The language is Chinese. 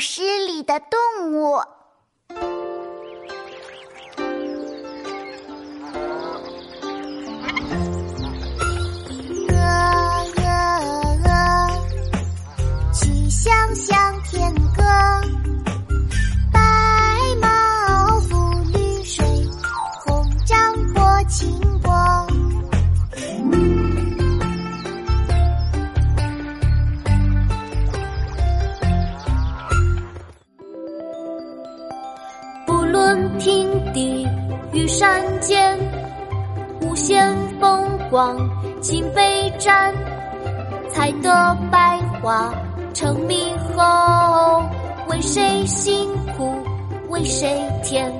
诗里的动物。鹅鹅鹅曲项向天歌平地与山间，无限风光尽被占。采得百花成蜜后，为谁辛苦为谁甜？